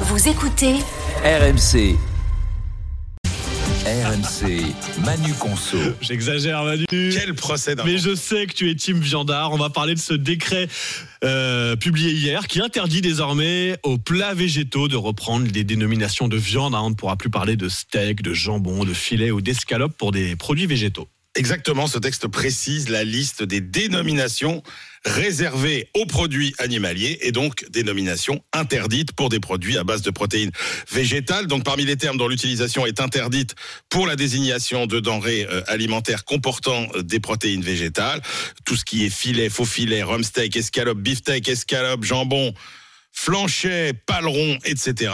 Vous écoutez RMC. RMC, Manu Conso. J'exagère, Manu. Quel procès Mais je sais que tu es team viandard. On va parler de ce décret euh, publié hier qui interdit désormais aux plats végétaux de reprendre les dénominations de viande. hein. On ne pourra plus parler de steak, de jambon, de filet ou d'escalope pour des produits végétaux. Exactement, ce texte précise la liste des dénominations réservées aux produits animaliers et donc dénominations interdites pour des produits à base de protéines végétales. Donc parmi les termes dont l'utilisation est interdite pour la désignation de denrées euh, alimentaires comportant euh, des protéines végétales, tout ce qui est filet, faux filet, rhum steak, escalope, beefsteak, escalope, jambon, flanchet, paleron, etc.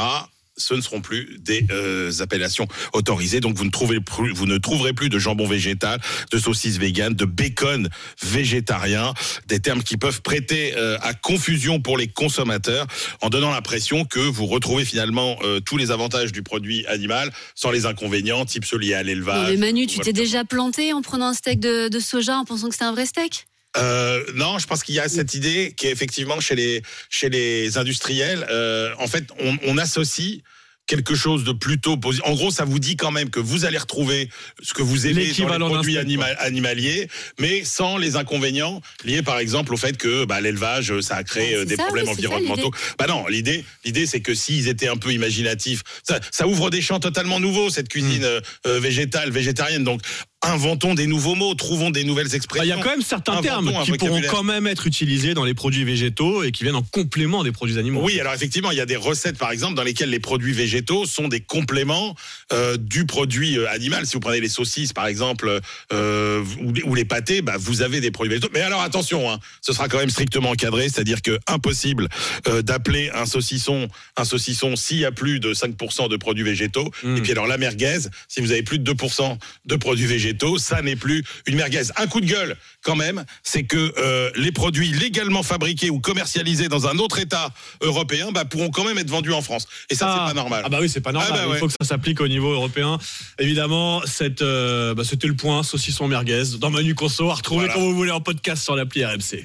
Ce ne seront plus des euh, appellations autorisées. Donc vous ne, trouvez plus, vous ne trouverez plus de jambon végétal, de saucisses véganes, de bacon végétarien, des termes qui peuvent prêter euh, à confusion pour les consommateurs en donnant l'impression que vous retrouvez finalement euh, tous les avantages du produit animal sans les inconvénients, type ceux liés à l'élevage. mais Manu, tu t'es déjà planté en prenant un steak de, de soja en pensant que c'était un vrai steak? Euh, non, je pense qu'il y a cette idée qui est effectivement chez les chez les industriels. euh, en fait, on, on associe quelque chose de plutôt positif. En gros, ça vous dit quand même que vous allez retrouver ce que vous aimez dans les produits anima- animaliers, mais sans les inconvénients liés, par exemple, au fait que bah, l'élevage, ça a créé Bah, euh, des ça, problèmes oui, c'est ça, environnementaux. Bah non, l'idée, l'idée, c'est que s'ils étaient un peu imaginatifs, ça, ça ouvre des champs totalement nouveaux cette cuisine euh, euh, végétale, végétarienne. Donc, inventons des nouveaux mots, trouvons des nouvelles Bah, expressions. Il y a quand même certains termes qui pourront quand même être utilisés dans les produits végétaux et qui viennent en complément des produits animaux. Oui, alors effectivement, il y a des recettes, par exemple, dans lesquelles les produits végétaux sont des compléments euh, du produit euh, animal. Si vous prenez les saucisses, par exemple, euh, ou, les- ou les pâtés, bah, vous avez des produits végétaux. Mais alors attention, hein, ce sera quand même strictement encadré, c'est-à-dire que impossible euh, d'appeler un saucisson un saucisson s'il y a plus de 5% de produits végétaux. Mm. Et puis alors la merguez, si vous avez plus de 2% de produits végétaux, ça n'est plus une merguez. Un coup de gueule, quand même, c'est que euh, les produits légalement fabriqués ou commercialisés dans un autre État européen bah, pourront quand même être vendus en France. Et ça, c'est pas normal. Ah bah oui, c'est pas normal. Ah bah ouais. Il faut que ça s'applique au niveau européen. Évidemment, cette, euh, bah, c'était le point saucisson merguez dans Manu Conso à retrouver Voilà. quand vous voulez en podcast sur l'appli RMC.